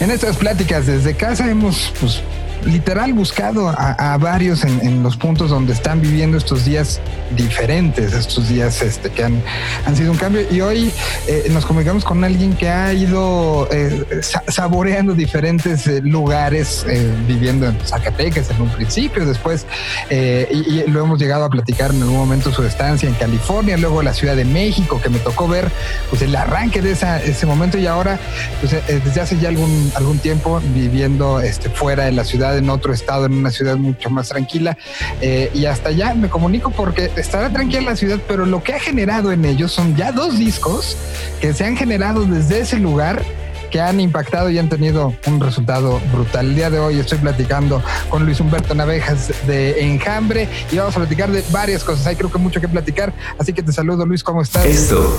En estas pláticas desde casa hemos pues, literal buscado a, varios en, los puntos donde están viviendo estos días diferentes, estos días este, que han, han sido un cambio. Y hoy eh, nos comunicamos con alguien que ha ido eh, saboreando diferentes eh, lugares, viviendo en Zacatecas en un principio, después, y, lo hemos llegado a platicar en algún momento su estancia en California, luego la Ciudad de México, que me tocó ver pues, el arranque de esa, ese momento y ahora, pues, desde hace ya algún, algún tiempo, viviendo este, fuera de la ciudad en otro estado, en una ciudad mucho más tranquila. Eh, y hasta allá me comunico porque estará tranquila la ciudad, pero lo que ha generado en ellos son ya dos discos que se han generado desde ese lugar que han impactado y han tenido un resultado brutal. El día de hoy estoy platicando con Luis Humberto Navejas de Enjambre y vamos a platicar de varias cosas. Hay creo que mucho que platicar, así que te saludo Luis, ¿cómo estás? Esto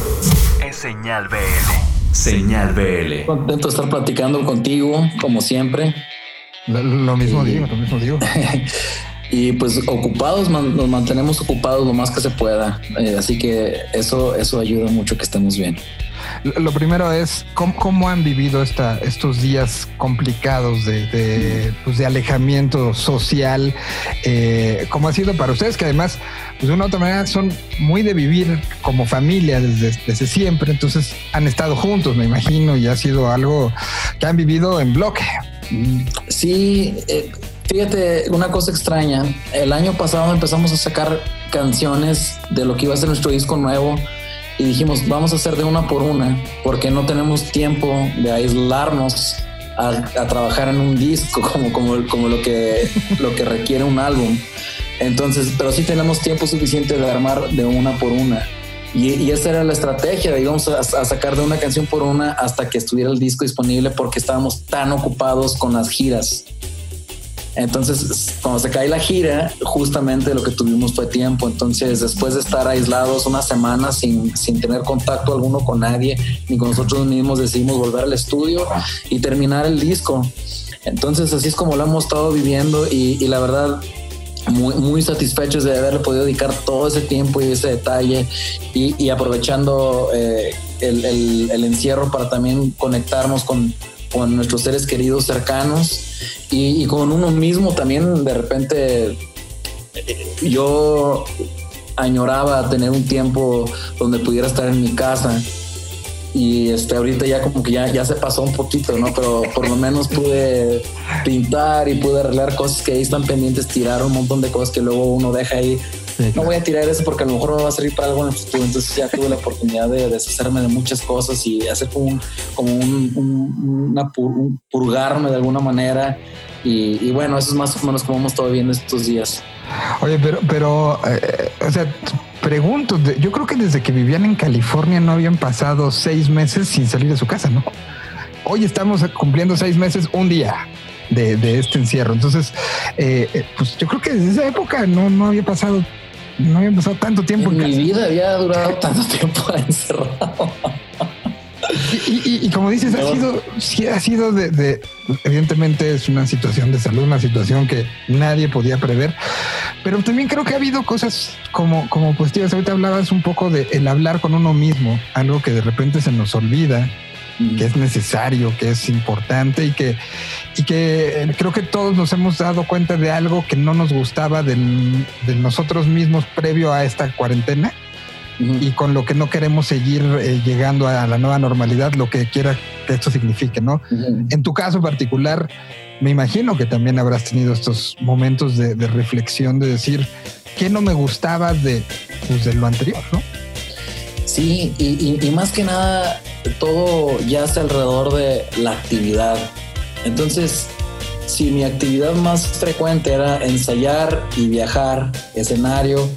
es Señal BL. Señal BL. Contento de estar platicando contigo, como siempre. Lo, mismo digo, lo mismo digo. y pues ocupados, nos mantenemos ocupados lo más que se pueda. Eh, así que eso, eso ayuda mucho que estemos bien. Lo primero es cómo, han vivido esta, estos días complicados de, pues de alejamiento social, eh, cómo ha sido para ustedes, que además, pues de una u otra manera son muy de vivir como familia desde, desde siempre, entonces han estado juntos, me imagino, y ha sido algo que han vivido en bloque. Sí, eh, fíjate, una cosa extraña. El año pasado empezamos a sacar canciones de lo que iba a ser nuestro disco nuevo y dijimos, vamos a hacer de una por una, porque no tenemos tiempo de aislarnos a, trabajar en un disco como, como, como lo, que, lo que requiere un álbum. Entonces, pero sí tenemos tiempo suficiente de armar de una por una. Y, esa era la estrategia, íbamos a, a, sacar de una canción por una hasta que estuviera el disco disponible porque estábamos tan ocupados con las giras. Entonces, cuando se cae la gira, justamente lo que tuvimos fue tiempo. Entonces, después de estar aislados una semana sin, sin tener contacto alguno con nadie, ni con nosotros mismos, decidimos volver al estudio y terminar el disco. Entonces, así es como lo hemos estado viviendo y, y la verdad, muy, muy satisfechos de haberle podido dedicar todo ese tiempo y ese detalle y, aprovechando eh, el, el, encierro para también conectarnos con, con nuestros seres queridos cercanos y, con uno mismo también de repente eh, yo añoraba tener un tiempo donde pudiera estar en mi casa y este ahorita ya como que ya, ya se pasó un poquito, ¿no? Pero por lo menos pude pintar y pude arreglar cosas que ahí están pendientes, tirar un montón de cosas que luego uno deja ahí. No voy a tirar eso porque a lo mejor me va a servir para algo en el futuro. Entonces ya tuve la oportunidad de deshacerme de muchas cosas y hacer como un, como un, una purgarme de alguna manera. Y, bueno, eso es más o menos como hemos estado viendo estos días. Oye, pero, pero, eh, o sea, pregunto, yo creo que desde que vivían en California no habían pasado seis meses sin salir de su casa, ¿no? Hoy estamos cumpliendo seis meses, un día de, este encierro. Entonces, eh, eh, pues yo creo que desde esa época no, no había pasado, no había pasado tanto tiempo. En, mi vida había durado tanto tiempo encerrado. Y, como dices, ha sido, sí, ha sido de, evidentemente es una situación de salud, una situación que nadie podía prever, pero también creo que ha habido cosas como, como positivas. Ahorita hablabas un poco de el hablar con uno mismo, algo que de repente se nos olvida, que es necesario, que es importante y que, y que eh, creo que todos nos hemos dado cuenta de algo que no nos gustaba de nosotros mismos previo a esta cuarentena y con lo que no queremos seguir eh, llegando a la nueva normalidad, lo que quiera que esto signifique, ¿no? En tu caso particular, me imagino que también habrás tenido estos momentos de, reflexión, de decir, ¿qué no me gustaba de, pues, de lo anterior, ¿no? Sí, y, y, más que nada, todo ya yace alrededor de la actividad. Entonces, si mi actividad más frecuente era ensayar y viajar, escenario,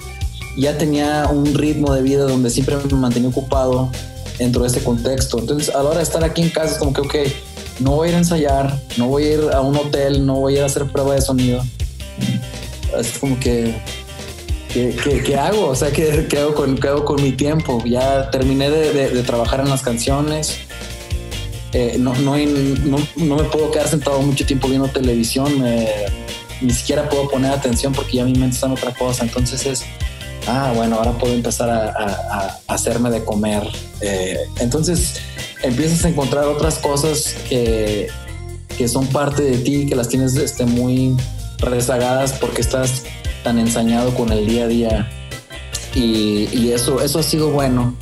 ya tenía un ritmo de vida donde siempre me mantenía ocupado dentro de este contexto. Entonces, a la hora de estar aquí en casa es como que, ok, no voy a ir a ensayar, no voy a ir a un hotel, no voy a ir a hacer prueba de sonido. Es como que, ¿qué, hago? O sea, ¿qué, hago con, con mi tiempo? Ya terminé de, trabajar en las canciones. Eh, no, no, no, me puedo quedar sentado mucho tiempo viendo televisión. ni siquiera puedo poner atención porque ya mi mente está en otra cosa. Entonces es ah, bueno, ahora puedo empezar a, hacerme de comer. Eh, entonces empiezas a encontrar otras cosas que, que son parte de ti, que las tienes este, muy rezagadas porque estás tan ensañado con el día a día. Y, eso, eso ha sido bueno.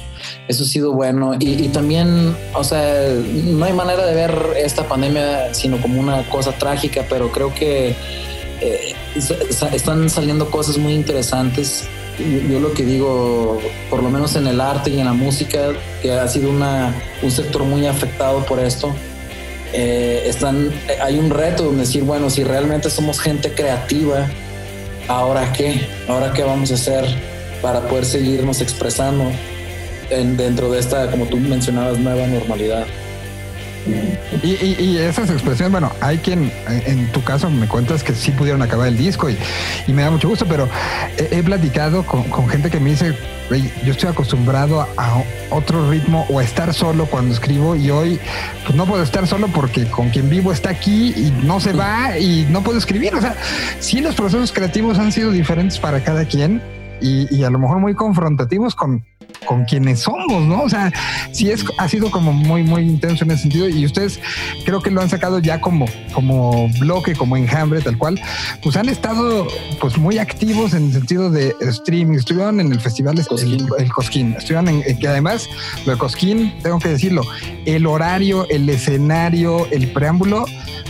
Eso ha sido bueno. Y, y, también, o sea, no hay manera de ver esta pandemia sino como una cosa trágica, pero creo que eh, están saliendo cosas muy interesantes. Yo lo que digo, por lo menos en el arte y en la música, que ha sido una, un sector muy afectado por esto, eh, están, hay un reto de decir, bueno, si realmente somos gente creativa, ¿ahora qué? ¿Ahora qué vamos a hacer para poder seguirnos expresando en, dentro de esta, como tú mencionabas, nueva normalidad? Y, esas expresiones, bueno, hay quien, en tu caso, me cuentas que sí pudieron acabar el disco y, me da mucho gusto, pero he, platicado con, gente que me dice, yo estoy acostumbrado a, otro ritmo o a estar solo cuando escribo y hoy pues no puedo estar solo porque con quien vivo está aquí y no se va y no puedo escribir. O sea, sí los procesos creativos han sido diferentes para cada quien y a lo mejor muy confrontativos con con quienes somos, ¿no? O sea, sí es, ha sido como muy, muy intenso en ese sentido y ustedes creo que lo han sacado ya como, como bloque, como enjambre, tal cual, pues han estado pues muy activos en el sentido de streaming, estuvieron en el festival Cosquín. El, Cosquín, estuvieron en, que además lo de Cosquín, tengo que decirlo, el horario, el escenario, el preámbulo,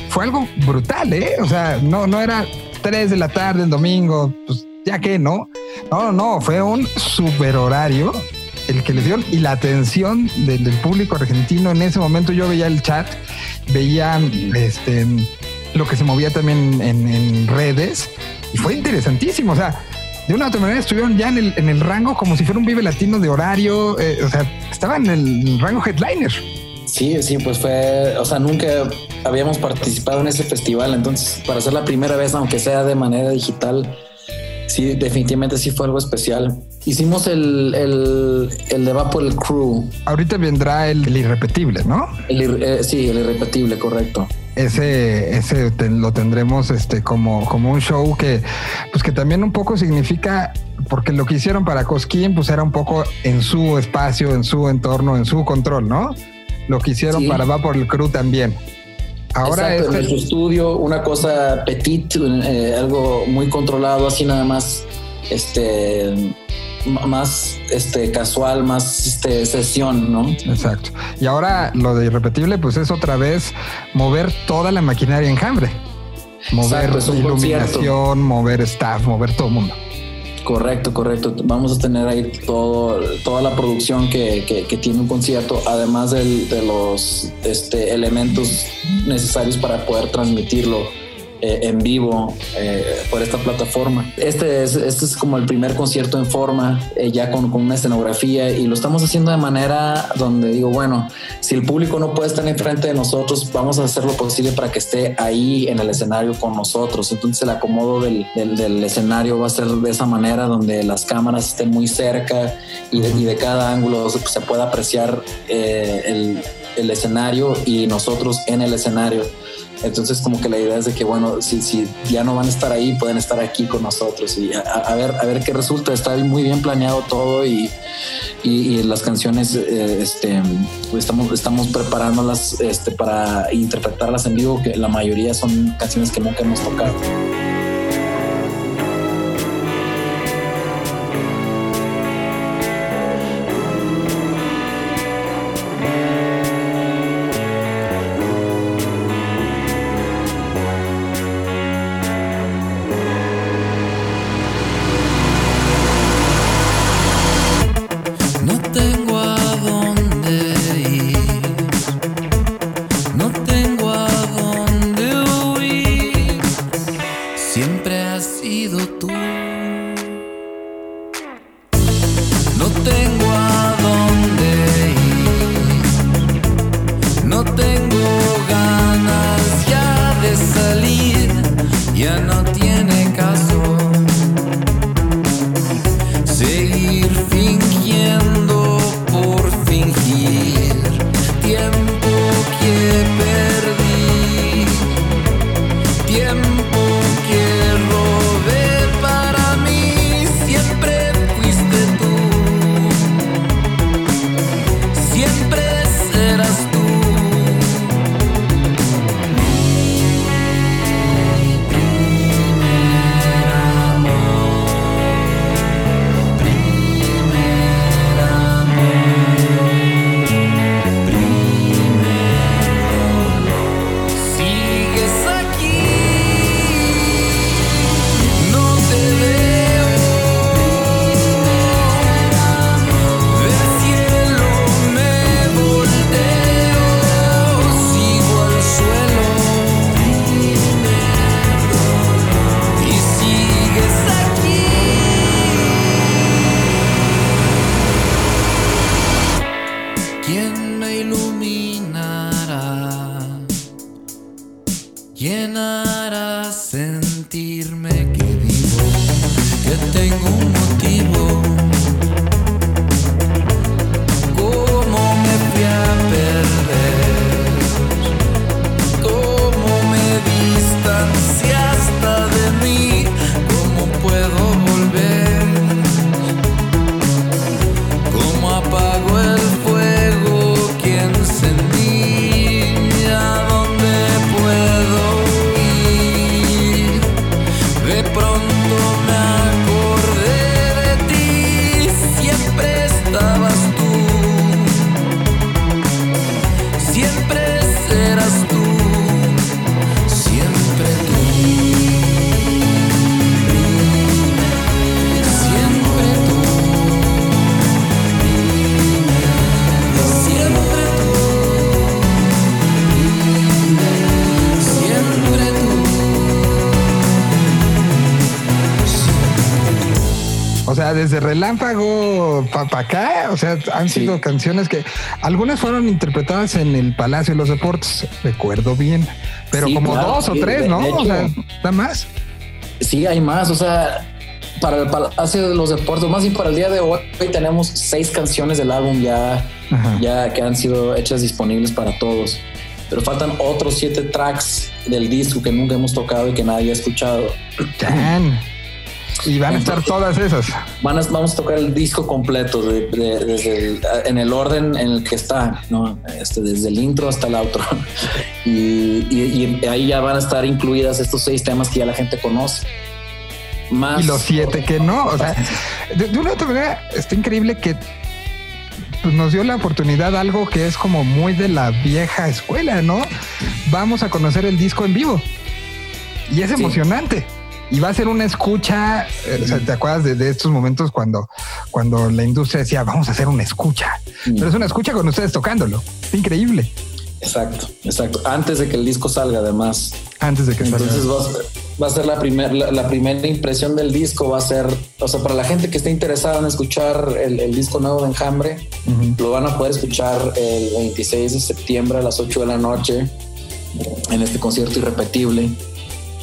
fue algo brutal, ¿eh? O sea, no, no era 3 de la tarde el domingo, pues ya que no. No, no, fue un super horario el que le dieron y la atención del, público argentino. En ese momento yo veía el chat, veía este, lo que se movía también en, redes y fue interesantísimo. O sea, de una u otra manera estuvieron ya en el, en el rango como si fuera un Vive Latino de horario. Eh, o sea, estaban en el rango headliner. Sí, sí, pues fue, o sea, nunca habíamos participado en ese festival, entonces para ser la primera vez, aunque sea de manera digital, sí, definitivamente sí fue algo especial. Hicimos el, el, el de Vapor Crew. Ahorita vendrá el, irrepetible, ¿no? Eh, sí, el irrepetible, correcto. Ese, ese lo tendremos este como, como un show que, pues que también un poco significa porque lo que hicieron para Cosquín, pues era un poco en su espacio, en su entorno, en su control, ¿no? Lo que hicieron para Vapor Crew también. Ahora Exacto, en nuestro estudio, una cosa petit, eh, algo muy controlado, así nada más, este, más este casual, más este sesión, ¿no? Exacto. Y ahora lo de irrepetible, pues es otra vez mover toda la maquinaria enjambre. Mover iluminación, mover staff, mover todo el mundo. Correcto, correcto. Vamos a tener ahí todo, toda la producción que, tiene un concierto, además de los este, elementos necesarios para poder transmitirlo eh, en vivo eh, por esta plataforma. Este es, este es como el primer concierto en forma, eh, ya con, una escenografía, y lo estamos haciendo de manera donde digo, bueno, si el público no puede estar enfrente de nosotros, vamos a hacer lo posible para que esté ahí en el escenario con nosotros. Entonces el acomodo del, del, escenario va a ser de esa manera, donde las cámaras estén muy cerca y de, cada ángulo se pueda apreciar el, el escenario y nosotros en el escenario. Entonces como que la idea es de que, bueno, si, si ya no van a estar ahí, pueden estar aquí con nosotros y a, ver, a ver qué resulta. Está muy bien planeado todo y, y, las canciones, eh, este, estamos, estamos preparándolas este, para interpretarlas en vivo, que la mayoría son canciones que nunca hemos tocado. ti Relámpago para acá, o sea, han Sí. sido canciones que algunas fueron interpretadas en el Palacio de los Deportes, recuerdo bien, pero Sí, como claro, dos o sí, tres, ¿no? o sea, nada más. Sí, hay más. O sea, para el Palacio de los Deportes, más bien para el día de hoy, hoy tenemos seis canciones del álbum ya, Ajá. ya que han sido hechas disponibles para todos. Pero faltan otros siete tracks del disco que nunca hemos tocado y que nadie ha escuchado. Y van a estar todas esas. Van a- vamos a tocar el disco completo de- de- desde el- en el orden en el que está, ¿no? este, desde el intro hasta el outro. Y, y- y ahí ya van a estar incluidas estos seis temas que ya la gente conoce. Más Y los siete que no. O sea, de, de una otra manera, está increíble que pues, nos dio la oportunidad algo que es como muy de la vieja escuela, ¿no? Vamos a conocer el disco en vivo. Y es Sí. emocionante. Y va a ser una escucha. eh, o sea, ¿te acuerdas de, de estos momentos cuando, cuando la industria decía, vamos a hacer una escucha? Pero es una escucha con ustedes tocándolo. Es increíble. Exacto, exacto. Antes de que el disco salga, además. Antes de que salga. Entonces va a ser, va a ser la, primer, la, la primera impresión del disco. Va a ser, o sea, para la gente que esté interesada en escuchar el, el disco nuevo de Enjambre, lo van a poder escuchar el 26 de septiembre a las 8 de la noche en este concierto irrepetible.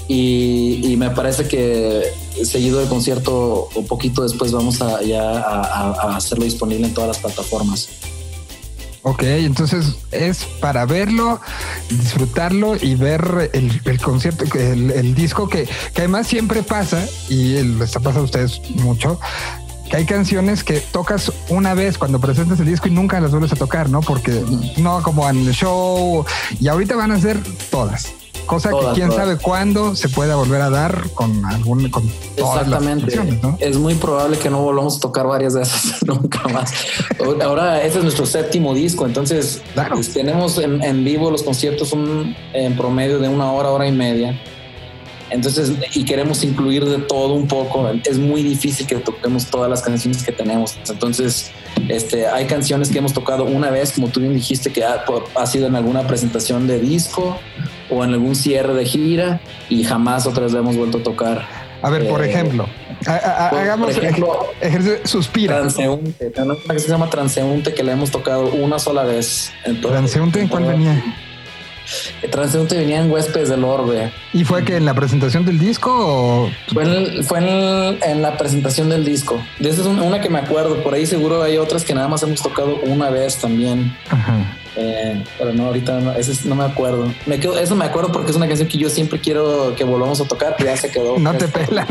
Y, y me parece que seguido del concierto, un poquito después, vamos a ya a, hacerlo disponible en todas las plataformas. Ok, entonces es para verlo, disfrutarlo y ver el, el concierto, el, el disco que, que además siempre pasa, y el- les está pasando a ustedes mucho, que hay canciones que tocas una vez cuando presentas el disco y nunca las vuelves a tocar, ¿no? Porque no como en el show, y ahorita van a ser todas. Cosa Todas, que quién todas. sabe cuándo se pueda volver a dar con algún con todas las Exactamente. canciones, ¿no? Es muy probable que no volvamos a tocar varias de esas nunca más. Ahora, este es nuestro séptimo disco, entonces Claro. pues, tenemos en, en vivo los conciertos un, en promedio de una hora, hora y media. Entonces, y queremos incluir de todo un poco. Es muy difícil que toquemos todas las canciones que tenemos. Entonces, este, hay canciones que hemos tocado una vez, como tú bien dijiste, que ha, ha sido en alguna presentación de disco o en algún cierre de gira y jamás otra vez la hemos vuelto a tocar. A ver, por Eh, ejemplo, ha- ha- por hagamos ejemplo, ejercicio, suspira. Transeúnte, una que se llama Transeúnte que la hemos tocado una sola vez. en todo- Transeúnte, ¿en cuál venía? Transeúnte venía en Huéspedes del Orbe. ¿Y fue que en la presentación del disco o Fue, en, fue en, la presentación del disco. Esa es una que me acuerdo. Por ahí seguro hay otras que nada más hemos tocado una vez también. Ajá. Eh, pero no, ahorita no, ese es- no me acuerdo. Me quedo, eso me acuerdo porque es una canción que yo siempre quiero que volvamos a tocar, pero ya se quedó. No te pelan.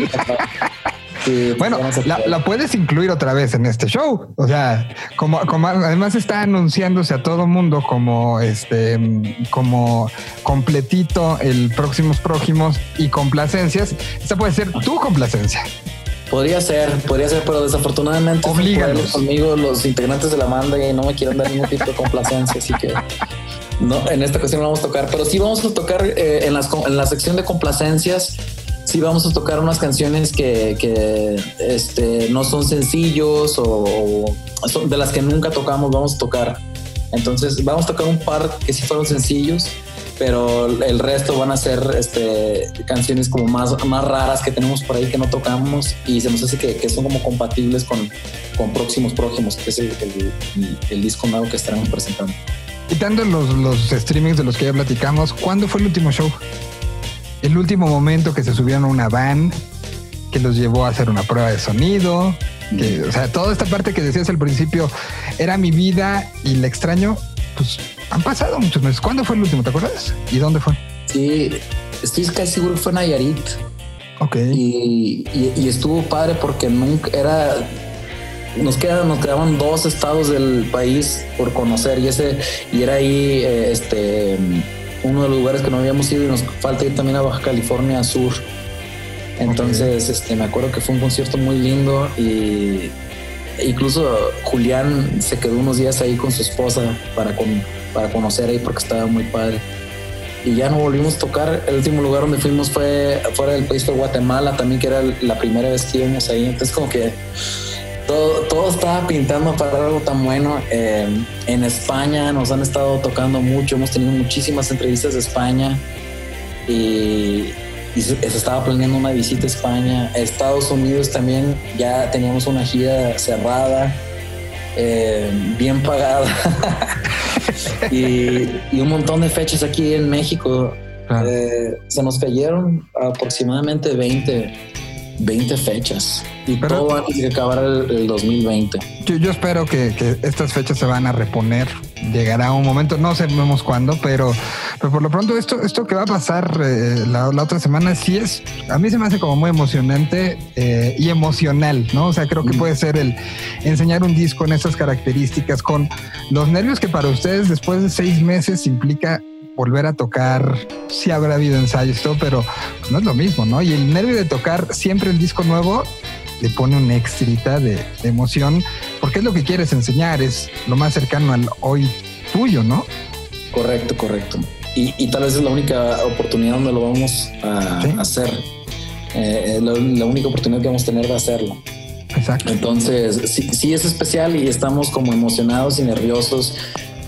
Sí, Bueno, la, puedes incluir otra vez en este show. O sea, como, como además está anunciándose a todo mundo como este, como completito el próximos próximos y complacencias. Esta puede ser tu complacencia. Podría ser, podría ser, pero desafortunadamente Oblíganos. conmigo los integrantes de la banda y no me quieren dar ningún tipo de complacencia, así que no, en esta ocasión no vamos a tocar, pero sí vamos a tocar eh, en, las, en la sección de complacencias. Sí vamos a tocar unas canciones que, que, este, no son sencillos o, o son de las que nunca tocamos, vamos a tocar. Entonces vamos a tocar un par que sí fueron sencillos, pero el resto van a ser este, canciones como más, más raras que tenemos por ahí que no tocamos y se nos hace que, que son como compatibles con, con próximos próximos, que es el, el- el disco nuevo que estaremos presentando. Quitando los, los streamings de los que ya platicamos, ¿cuándo fue el último show? el último momento que se subieron a una van que los llevó a hacer una prueba de sonido, que, o sea, toda esta parte que decías al principio era mi vida y la extraño, pues han pasado muchos meses. ¿Cuándo fue el último? ¿Te acuerdas? ¿Y dónde fue? Sí, estoy casi seguro que fue Nayarit. Ok. Y, y- y estuvo padre porque nunca era. Nos quedaban, nos quedaban dos estados del país por conocer y ese y era ahí eh, este uno de los lugares que no habíamos ido y nos falta ir también a Baja California Sur. Entonces, este, me acuerdo que fue un concierto muy lindo y incluso Julián se quedó unos días ahí con su esposa para, con- para conocer ahí porque estaba muy padre y ya no volvimos a tocar. El último lugar donde fuimos fue fuera del país, fue Guatemala también, que era la primera vez que íbamos ahí. Entonces, como que todo, todo estaba pintando para algo tan bueno. Eh, en España nos han estado tocando mucho, hemos tenido muchísimas entrevistas de España y, se, estaba planeando una visita a España. Estados Unidos también ya teníamos una gira cerrada, eh, bien pagada. y, y un montón de fechas aquí en México. Claro. Eh, se nos cayeron aproximadamente 20, 20 fechas y Pero- todo antes de que acabara el, el 2020. Yo, yo espero que, que estas fechas se van a reponer. Llegará un momento, no sabemos cuándo, pero, pero por lo pronto esto, esto que va a pasar eh, la, la otra semana sí es, a mí se me hace como muy emocionante eh, y emocional, ¿no? O sea, creo que Mm. puede ser el enseñar un disco en estas características con los nervios que para ustedes después de seis meses implica volver a tocar, sí habrá habido ensayos, todo, pero no es lo mismo, ¿no? Y el nervio de tocar siempre el disco nuevo le pone un extrita de, de emoción, porque es lo que quieres enseñar, es lo más cercano al hoy tuyo, ¿no? Correcto, correcto. Y, y tal vez es la única oportunidad donde lo vamos a Sí. hacer. Eh, es la, la única oportunidad que vamos a tener de hacerlo. Exacto. Entonces, sí, sí es especial y estamos como emocionados y nerviosos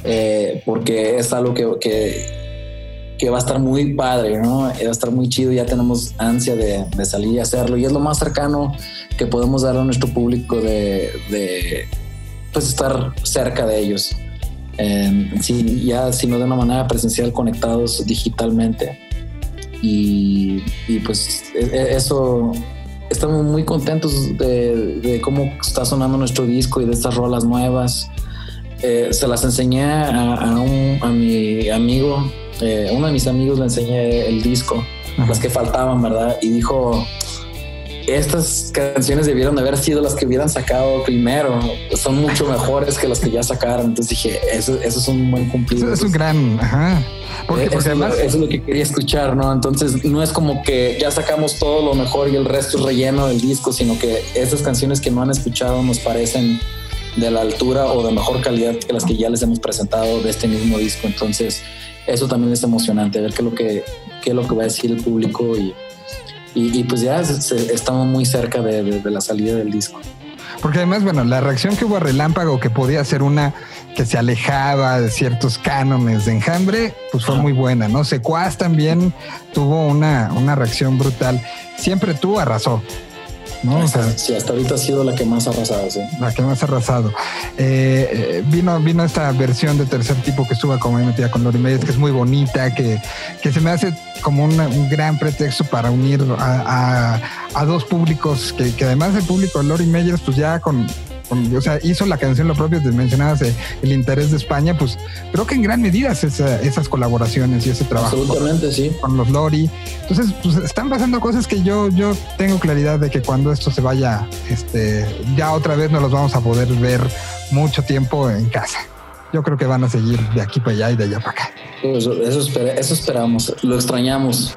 eh, porque es algo que, que, que va a estar muy padre, ¿no? Va a estar muy chido, ya tenemos ansia de, de salir y hacerlo y es lo más cercano que podemos dar a nuestro público de, de pues estar cerca de ellos. Eh, sí, ya sino de una manera presencial conectados digitalmente y, y pues e- e- eso estamos muy contentos de, de cómo está sonando nuestro disco y de estas rolas nuevas. Eh, se las enseñé a, a un, a mi amigo, eh, uno de mis amigos le enseñé el disco, Ajá. las que faltaban, ¿verdad? Y dijo, estas canciones debieron de haber sido las que hubieran sacado primero, son mucho mejores que las que ya sacaron. Entonces dije, eso, eso es un buen cumplido. Eso es un gran, ajá. Porque, Eh, porque eso, además, eso es lo que quería escuchar, ¿no? Entonces no es como que ya sacamos todo lo mejor y el resto es relleno del disco, sino que estas canciones que no han escuchado nos parecen de la altura o de mejor calidad que las que ya les hemos presentado de este mismo disco. Entonces eso también es emocionante, ver qué es lo que, qué es lo que va a decir el público y, y, y pues ya se- estamos muy cerca de, de- de la salida del disco. porque además, bueno, la reacción que hubo a Relámpago, que podía ser una que se alejaba de ciertos cánones de enjambre, pues fue muy buena, ¿no? Secuaz también tuvo una, una reacción brutal. Siempre tú arrasó, ¿no? O sea, sí, hasta ahorita ha sido la que más ha arrasado, sí. la que más ha arrasado. Eh, eh, vino, vino esta versión de tercer tipo que estuvo como metida con Lori Meyers, que es muy bonita, que, que se me hace como una- un gran pretexto para unir a, a- a dos públicos, que, que además el público de Lori Meyers, pues ya con- o sea, hizo la canción lo propio, te mencionabas eh, el interés de España, pues creo que en gran medida es esa- esas colaboraciones y ese trabajo Absolutamente, sí. con los Lori. Entonces, pues están pasando cosas que yo, yo tengo claridad de que cuando esto se vaya, este, ya otra vez no los vamos a poder ver mucho tiempo en casa. Yo creo que van a seguir de aquí para allá y de allá para acá. Eso, eso esperamos, lo extrañamos.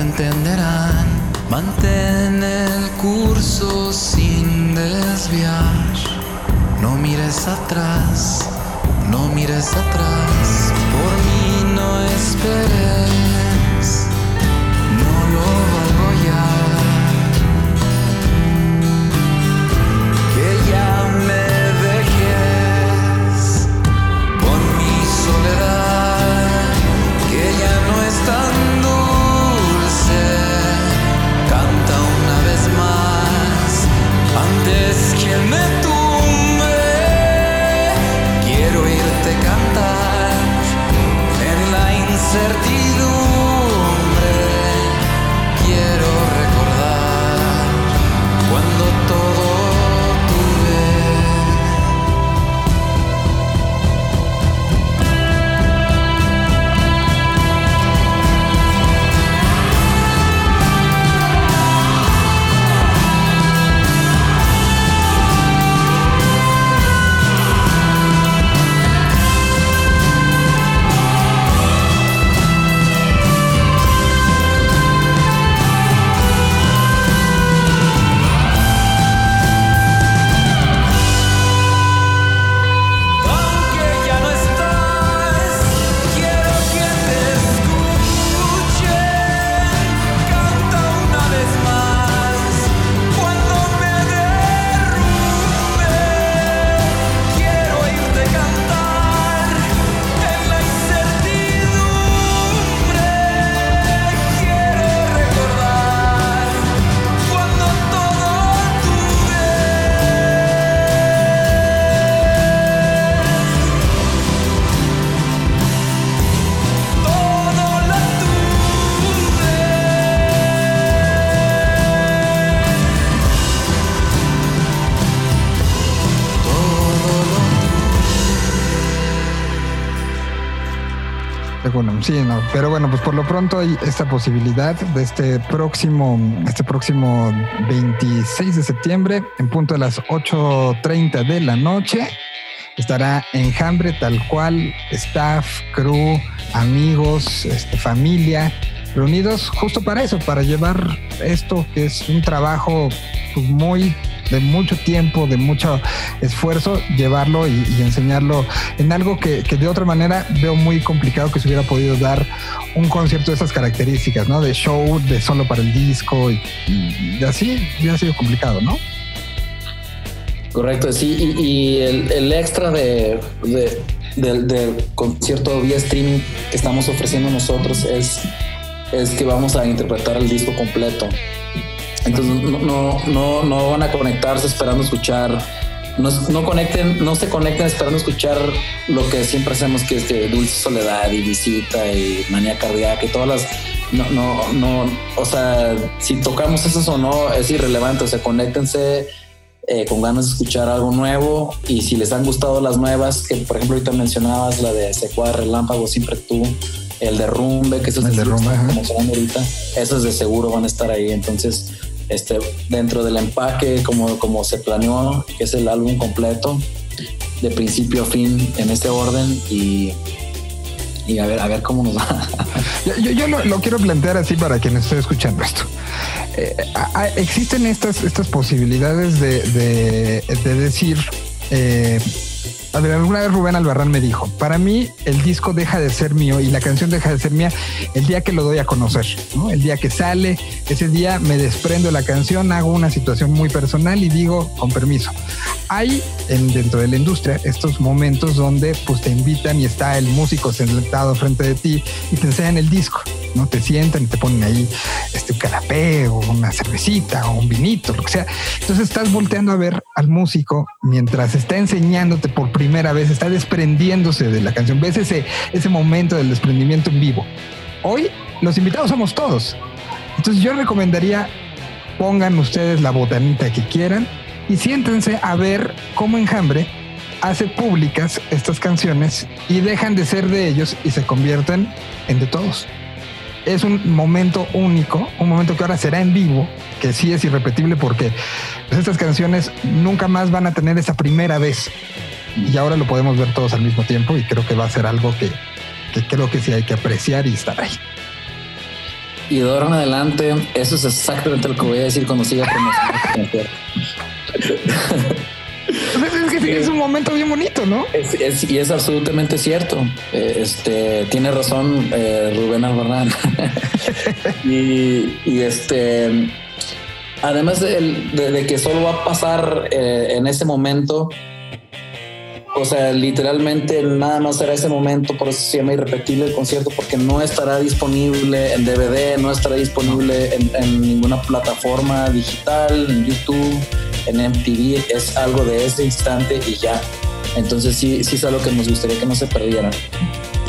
entenderán. Mantén el curso sin desviar. No mires atrás, no mires atrás. Por mí no esperes. Bueno, sí, no, pero bueno, pues por lo pronto hay esta posibilidad de este próximo, este próximo 26 de septiembre, en punto de las 8.30 de la noche, estará Enjambre tal cual, staff, crew, amigos, este, familia, reunidos justo para eso, para llevar esto que es un trabajo pues, muy de mucho tiempo, de mucho esfuerzo, llevarlo y, enseñarlo en algo que, de otra manera veo muy complicado que se hubiera podido dar un concierto de esas características, ¿no? De show, de solo para el disco y, y así hubiera sido complicado, ¿no? Correcto, sí, y, el, extra de, de, del, del concierto vía streaming que estamos ofreciendo nosotros es, es que vamos a interpretar el disco completo. Entonces no, no, no, no van a conectarse esperando escuchar, no, no, conecten, no se conecten esperando escuchar lo que siempre hacemos, que es de Dulce Soledad y Visita y Manía Cardíaca y todas las... No, no, no, o sea, si tocamos eso o no es irrelevante, o sea, conéctense eh, con ganas de escuchar algo nuevo y si les han gustado las nuevas, que por ejemplo ahorita mencionabas la de Secuada Relámpago, siempre tú, el derrumbe, que eso es el derrumbe, mencionando ahorita, esos de seguro van a estar ahí, entonces este, dentro del empaque como, como se planeó, que es el álbum completo, de principio a fin en este orden y, y a, ver, a ver cómo nos va. yo, yo, lo, quiero plantear así para quien esté escuchando esto. Eh, existen estas, estas posibilidades de, de, de decir... Eh, a ver, alguna vez Rubén Albarrán me dijo, para mí el disco deja de ser mío y la canción deja de ser mía el día que lo doy a conocer, ¿no? El día que sale, ese día me desprendo de la canción, hago una situación muy personal y digo, con permiso. Hay en, dentro de la industria estos momentos donde pues te invitan y está el músico sentado frente de ti y te enseñan el disco, ¿no? Te sientan y te ponen ahí este, un canapé o una cervecita o un vinito, lo que sea. Entonces estás volteando a ver al músico mientras está enseñándote por primera vez, está desprendiéndose de la canción. Ves ese, ese momento del desprendimiento en vivo. Hoy los invitados somos todos. Entonces yo recomendaría pongan ustedes la botanita que quieran y siéntense a ver cómo Enjambre hace públicas estas canciones y dejan de ser de ellos y se convierten en de todos. Es un momento único, un momento que ahora será en vivo, que sí es irrepetible porque pues, estas canciones nunca más van a tener esa primera vez y ahora lo podemos ver todos al mismo tiempo y creo que va a ser algo que, que creo que sí hay que apreciar y estar ahí. y de ahora en adelante, eso es exactamente lo que voy a decir cuando siga promocionando es, que es un momento bien bonito, ¿no? Es, y es absolutamente cierto. Eh, este tiene razón eh, Rubén Albarrán. y, y, este, además de, que solo va a pasar eh, en ese momento, o sea, literalmente nada más será ese momento, por eso se llama irrepetible el concierto, porque no estará disponible en DVD, no estará disponible en, ninguna plataforma digital, en YouTube, en MTV, es algo de ese instante y ya. Entonces sí, sí es algo que nos gustaría que no se perdiera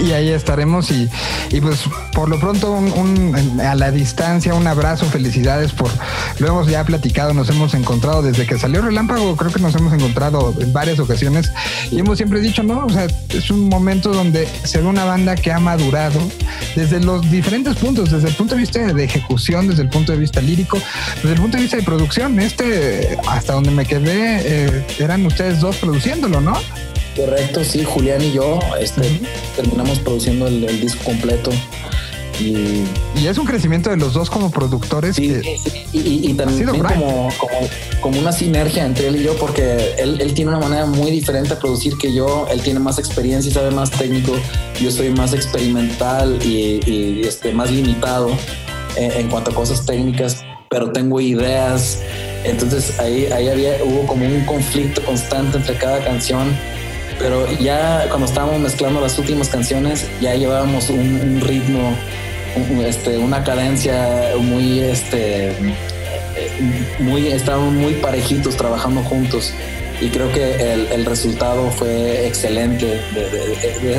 y ahí estaremos. Y, y pues por lo pronto un, a la distancia un abrazo, felicidades por, lo hemos ya platicado, nos hemos encontrado desde que salió Relámpago, creo que nos hemos encontrado en varias ocasiones. Y hemos siempre dicho, no, o sea, es un momento donde se una banda que ha madurado desde los diferentes puntos, desde el punto de vista de ejecución, desde el punto de vista lírico, desde el punto de vista de producción, este, hasta donde me quedé, eh, eran ustedes dos produciéndolo, ¿no? Correcto, sí, Julián y yo este, terminamos produciendo el, disco completo. Y, es un crecimiento de los dos como productores. Sí, y, también como, como, una sinergia entre él y yo, porque él, tiene una manera muy diferente a producir que yo. Él tiene más experiencia y sabe más técnico. Yo soy más experimental y, este, más limitado en, en, cuanto a cosas técnicas, pero tengo ideas. Entonces ahí, ahí había, hubo como un conflicto constante entre cada canción pero ya cuando estábamos mezclando las últimas canciones, ya llevábamos un, ritmo, este, una cadencia muy, este, muy, estábamos muy parejitos trabajando juntos y creo que el, resultado fue excelente.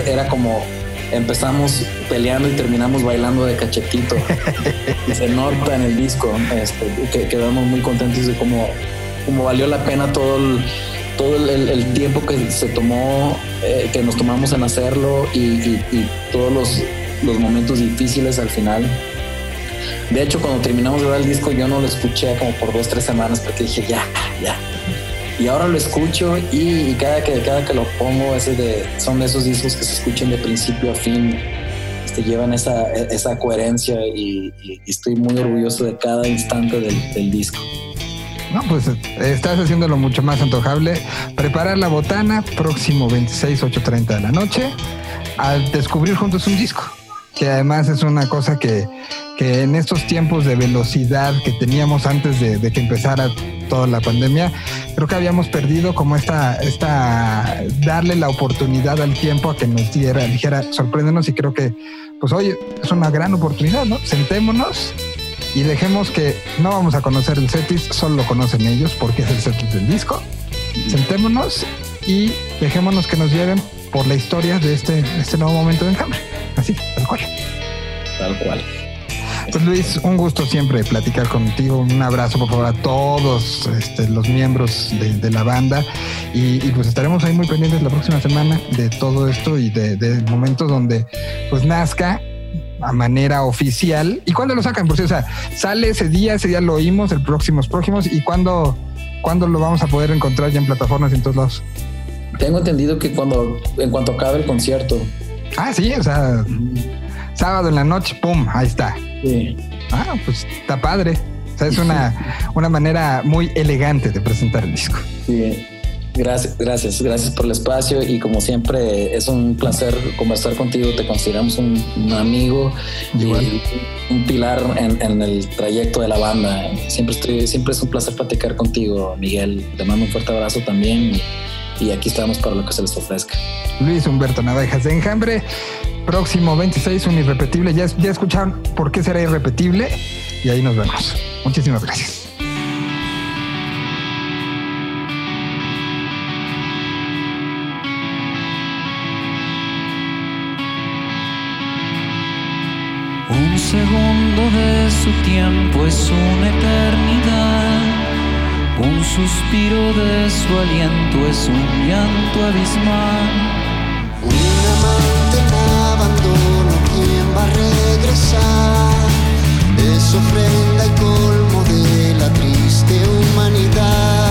era como empezamos peleando y terminamos bailando de cachetito. Se nota en el disco, este, que quedamos muy contentos de cómo, cómo valió la pena todo el todo el, tiempo que se tomó, eh, que nos tomamos en hacerlo y, todos los, los, momentos difíciles al final. De hecho, cuando terminamos de ver el disco, yo no lo escuché como por dos, tres semanas porque dije, ya, ya. Y ahora lo escucho y, cada, que, cada que lo pongo, ese de, son de esos discos que se escuchan de principio a fin, este, llevan esa, esa coherencia y, estoy muy orgulloso de cada instante del, del disco. No, pues estás haciéndolo mucho más antojable. Preparar la botana, próximo 26, 8.30 de la noche, al descubrir juntos un disco, que además es una cosa que, que en estos tiempos de velocidad que teníamos antes de, que empezara toda la pandemia, creo que habíamos perdido como esta, esta, darle la oportunidad al tiempo a que nos diera, dijera, sorpréndenos y creo que, pues hoy es una gran oportunidad, ¿no? Sentémonos y dejemos que no vamos a conocer el setlist, solo lo conocen ellos porque es el setlist del disco. Sentémonos y dejémonos que nos lleven por la historia de este, este nuevo momento de enjambre. Así, tal cual. Tal cual. Pues Luis, un gusto siempre platicar contigo. Un abrazo, por favor, a todos este, los miembros de, la banda. Y, pues estaremos ahí muy pendientes la próxima semana de todo esto y de, de momentos donde pues nazca a manera oficial. ¿Y cuándo lo sacan? Por si, o sea, sale ese día, ese día lo oímos, el próximos próximos, ¿y cuándo, cuándo lo vamos a poder encontrar ya en plataformas y en todos lados? Tengo entendido que cuando, en cuanto acabe el concierto. Ah, sí, o sea, sábado en la noche, pum, ahí está. Sí. Ah, pues está padre. O sea, es una, una manera muy elegante de presentar el disco. Sí. Gracias, gracias, gracias por el espacio y como siempre es un placer conversar contigo. Te consideramos un, amigo y un pilar en, el trayecto de la banda. Siempre estoy, siempre es un placer platicar contigo, Miguel. Te mando un fuerte abrazo también y, aquí estamos para lo que se les ofrezca. Luis Humberto Navajas de Enjambre, próximo 26, un irrepetible. Ya, ya escucharon por qué será irrepetible y ahí nos vemos. Muchísimas gracias. Segundo de su tiempo es una eternidad. Un suspiro de su aliento es un llanto abismal. Un amante en abandono, ¿quién va a regresar? Es ofrenda y colmo de la triste humanidad.